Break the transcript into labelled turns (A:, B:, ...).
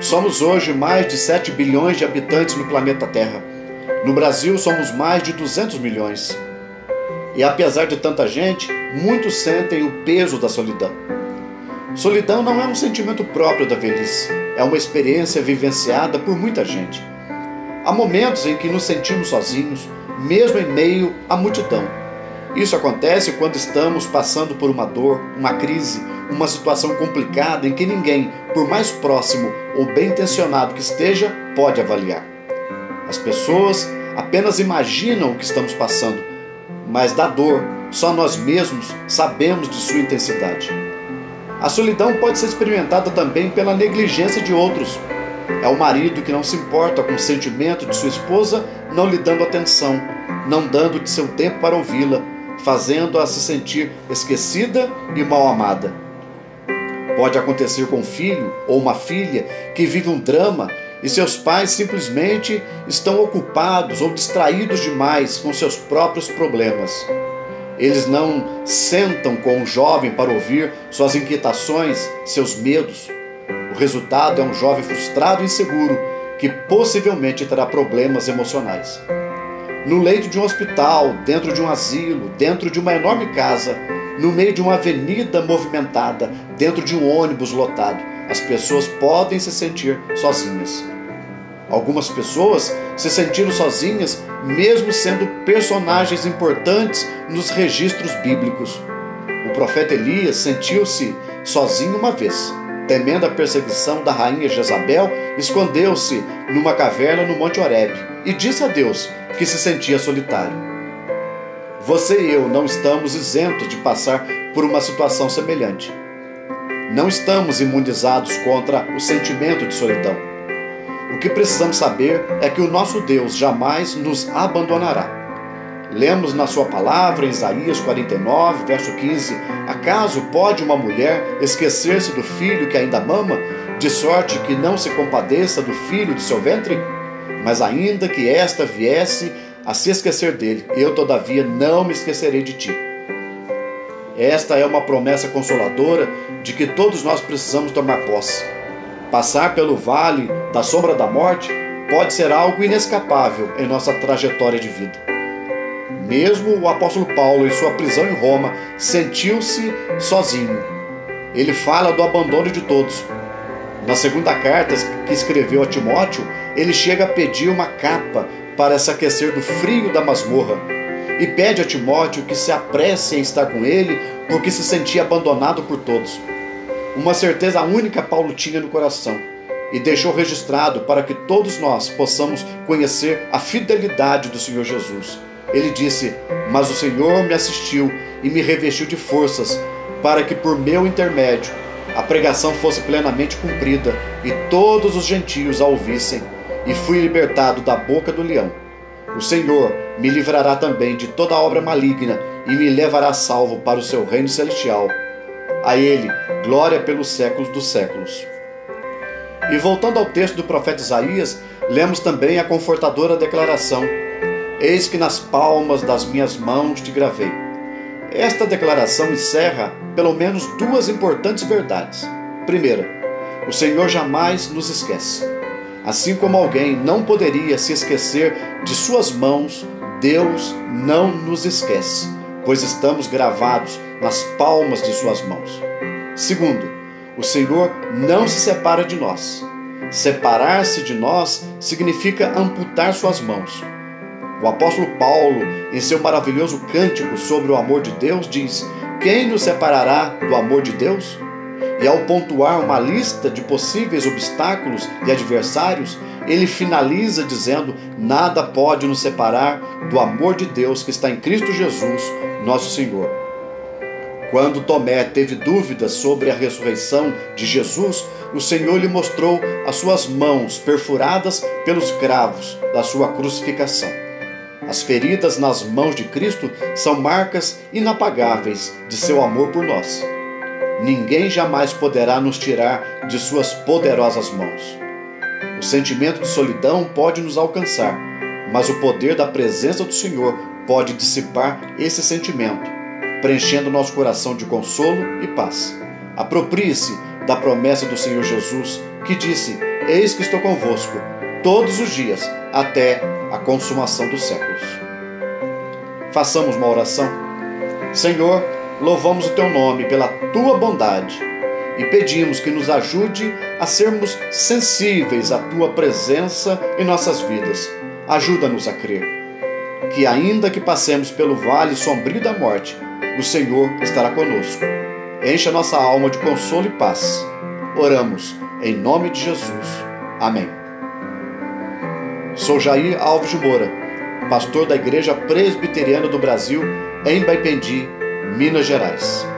A: Somos hoje mais de 7 bilhões de habitantes no planeta Terra. No Brasil, somos mais de 200 milhões. E apesar de tanta gente, muitos sentem o peso da solidão. Solidão não é um sentimento próprio da velhice, é uma experiência vivenciada por muita gente. Há momentos em que nos sentimos sozinhos, mesmo em meio à multidão. Isso acontece quando estamos passando por uma dor, uma crise, uma situação complicada em que ninguém, por mais próximo ou bem intencionado que esteja, pode avaliar. As pessoas apenas imaginam o que estamos passando, mas da dor, só nós mesmos sabemos de sua intensidade. A solidão pode ser experimentada também pela negligência de outros. É o marido que não se importa com o sentimento de sua esposa, não lhe dando atenção, não dando de seu tempo para ouvi-la, fazendo-a se sentir esquecida e mal amada. Pode acontecer com um filho ou uma filha que vive um drama e seus pais simplesmente estão ocupados ou distraídos demais com seus próprios problemas. Eles não sentam com o jovem para ouvir suas inquietações, seus medos. O resultado é um jovem frustrado e inseguro que possivelmente terá problemas emocionais. No leito de um hospital, dentro de um asilo, dentro de uma enorme casa, no meio de uma avenida movimentada, dentro de um ônibus lotado, as pessoas podem se sentir sozinhas. Algumas pessoas se sentiram sozinhas, mesmo sendo personagens importantes nos registros bíblicos. O profeta Elias sentiu-se sozinho uma vez. Temendo a perseguição da rainha Jezabel, escondeu-se numa caverna no Monte Horeb e disse a Deus que se sentia solitário. Você e eu não estamos isentos de passar por uma situação semelhante. Não estamos imunizados contra o sentimento de solidão. O que precisamos saber é que o nosso Deus jamais nos abandonará. Lemos na sua palavra, em Isaías 49, verso 15: Acaso pode uma mulher esquecer-se do filho que ainda mama, de sorte que não se compadeça do filho de seu ventre? Mas ainda que esta viesse a se esquecer dele, eu todavia não me esquecerei de ti. Esta é uma promessa consoladora de que todos nós precisamos tomar posse. Passar pelo vale da sombra da morte pode ser algo inescapável em nossa trajetória de vida. Mesmo o apóstolo Paulo, em sua prisão em Roma, sentiu-se sozinho. Ele fala do abandono de todos. Na segunda carta que escreveu a Timóteo, ele chega a pedir uma capa para se aquecer do frio da masmorra e pede a Timóteo que se apresse em estar com ele, porque se sentia abandonado por todos. Uma certeza única Paulo tinha no coração e deixou registrado para que todos nós possamos conhecer a fidelidade do Senhor Jesus. Ele disse: Mas o Senhor me assistiu e me revestiu de forças, para que por meu intermédio a pregação fosse plenamente cumprida e todos os gentios a ouvissem, e fui libertado da boca do leão. O Senhor me livrará também de toda obra maligna e me levará salvo para o seu reino celestial. A Ele, glória pelos séculos dos séculos. E voltando ao texto do profeta Isaías, lemos também a confortadora declaração: Eis que nas palmas das minhas mãos te gravei. Esta declaração encerra pelo menos duas importantes verdades. Primeira, o Senhor jamais nos esquece. Assim como alguém não poderia se esquecer de suas mãos, Deus não nos esquece, pois estamos gravados nas palmas de suas mãos. Segundo, o Senhor não se separa de nós. Separar-se de nós significa amputar suas mãos. O apóstolo Paulo, em seu maravilhoso cântico sobre o amor de Deus, diz: Quem nos separará do amor de Deus? E ao pontuar uma lista de possíveis obstáculos e adversários, ele finaliza dizendo: Nada pode nos separar do amor de Deus que está em Cristo Jesus, nosso Senhor. Quando Tomé teve dúvidas sobre a ressurreição de Jesus, o Senhor lhe mostrou as suas mãos perfuradas pelos cravos da sua crucificação. As feridas nas mãos de Cristo são marcas inapagáveis de seu amor por nós. Ninguém jamais poderá nos tirar de suas poderosas mãos. O sentimento de solidão pode nos alcançar, mas o poder da presença do Senhor pode dissipar esse sentimento preenchendo nosso coração de consolo e paz. Aproprie-se da promessa do Senhor Jesus, que disse: Eis que estou convosco todos os dias, até a consumação dos séculos. Façamos uma oração. Senhor, louvamos o teu nome pela tua bondade e pedimos que nos ajude a sermos sensíveis à tua presença em nossas vidas. Ajuda-nos a crer que, ainda que passemos pelo vale sombrio da morte, o Senhor estará conosco. Encha nossa alma de consolo e paz. Oramos em nome de Jesus. Amém. Sou Jair Alves de Moura, pastor da Igreja Presbiteriana do Brasil, em Baipendi, Minas Gerais.